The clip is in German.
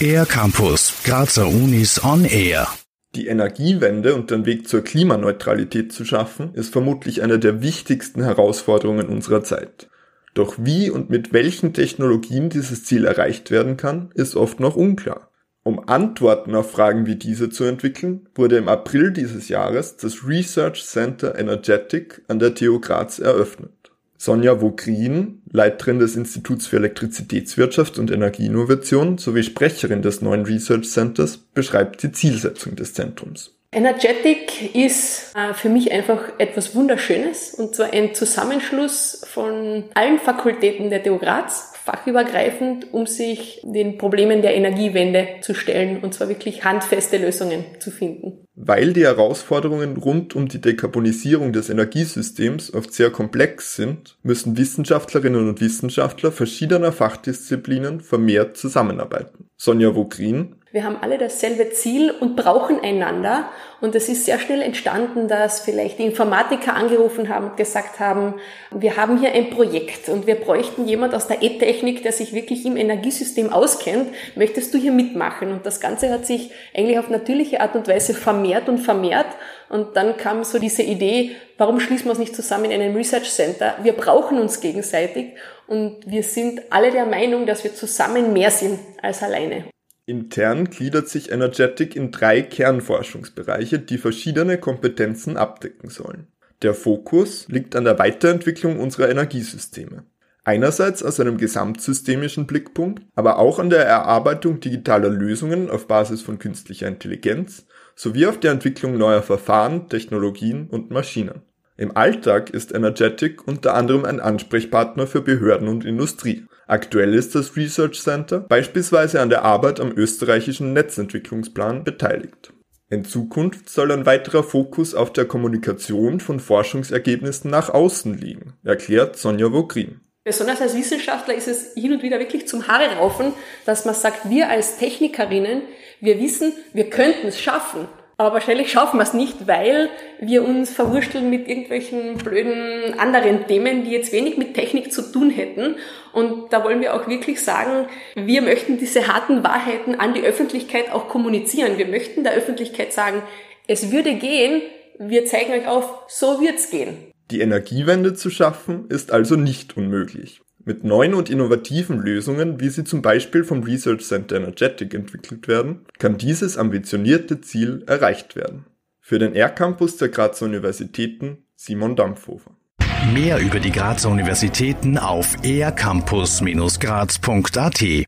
Air Campus, Grazer Unis on Air. Die Energiewende und den Weg zur Klimaneutralität zu schaffen, ist vermutlich eine der wichtigsten Herausforderungen unserer Zeit. Doch wie und mit welchen Technologien dieses Ziel erreicht werden kann, ist oft noch unklar. Um Antworten auf Fragen wie diese zu entwickeln, wurde im April dieses Jahres das Research Center Energetic an der TU Graz eröffnet. Sonja Vogrin, Leiterin des Instituts für Elektrizitätswirtschaft und Energieinnovation sowie Sprecherin des neuen Research Centers, beschreibt die Zielsetzung des Zentrums. Energetic ist äh, für mich einfach etwas Wunderschönes und zwar ein Zusammenschluss von allen Fakultäten der TU Graz, fachübergreifend, um sich den Problemen der Energiewende zu stellen und zwar wirklich handfeste Lösungen zu finden. Weil die Herausforderungen rund um die Dekarbonisierung des Energiesystems oft sehr komplex sind, müssen Wissenschaftlerinnen und Wissenschaftler verschiedener Fachdisziplinen vermehrt zusammenarbeiten. Sonja Vogrin, wir haben alle dasselbe Ziel und brauchen einander. Und es ist sehr schnell entstanden, dass vielleicht die Informatiker angerufen haben und gesagt haben, wir haben hier ein Projekt und wir bräuchten jemand aus der E-Technik, der sich wirklich im Energiesystem auskennt. Möchtest du hier mitmachen? Und das Ganze hat sich eigentlich auf natürliche Art und Weise vermehrt und vermehrt. Und dann kam so diese Idee, warum schließen wir uns nicht zusammen in einem Research Center? Wir brauchen uns gegenseitig und wir sind alle der Meinung, dass wir zusammen mehr sind als alleine. Intern gliedert sich Energetic in drei Kernforschungsbereiche, die verschiedene Kompetenzen abdecken sollen. Der Fokus liegt an der Weiterentwicklung unserer Energiesysteme. Einerseits aus einem gesamtsystemischen Blickpunkt, aber auch an der Erarbeitung digitaler Lösungen auf Basis von künstlicher Intelligenz sowie auf der Entwicklung neuer Verfahren, Technologien und Maschinen. Im Alltag ist Energetic unter anderem ein Ansprechpartner für Behörden und Industrie. Aktuell ist das Research Center beispielsweise an der Arbeit am österreichischen Netzentwicklungsplan beteiligt. In Zukunft soll ein weiterer Fokus auf der Kommunikation von Forschungsergebnissen nach außen liegen, erklärt Sonja Vogrin. Besonders als Wissenschaftler ist es hin und wieder wirklich zum Haare raufen, dass man sagt, wir als Technikerinnen, wir wissen, wir könnten es schaffen. Aber wahrscheinlich schaffen wir es nicht, weil wir uns verwursteln mit irgendwelchen blöden anderen Themen, die jetzt wenig mit Technik zu tun hätten. Und da wollen wir auch wirklich sagen, wir möchten diese harten Wahrheiten an die Öffentlichkeit auch kommunizieren. Wir möchten der Öffentlichkeit sagen, es würde gehen, wir zeigen euch auf, so wird's gehen. Die Energiewende zu schaffen ist also nicht unmöglich. Mit neuen und innovativen Lösungen, wie sie zum Beispiel vom Research Center Energetic entwickelt werden, kann dieses ambitionierte Ziel erreicht werden. Für den R-Campus der Grazer Universitäten Simon Dampfhofer. Mehr über die Grazer Universitäten auf ercampus-graz.at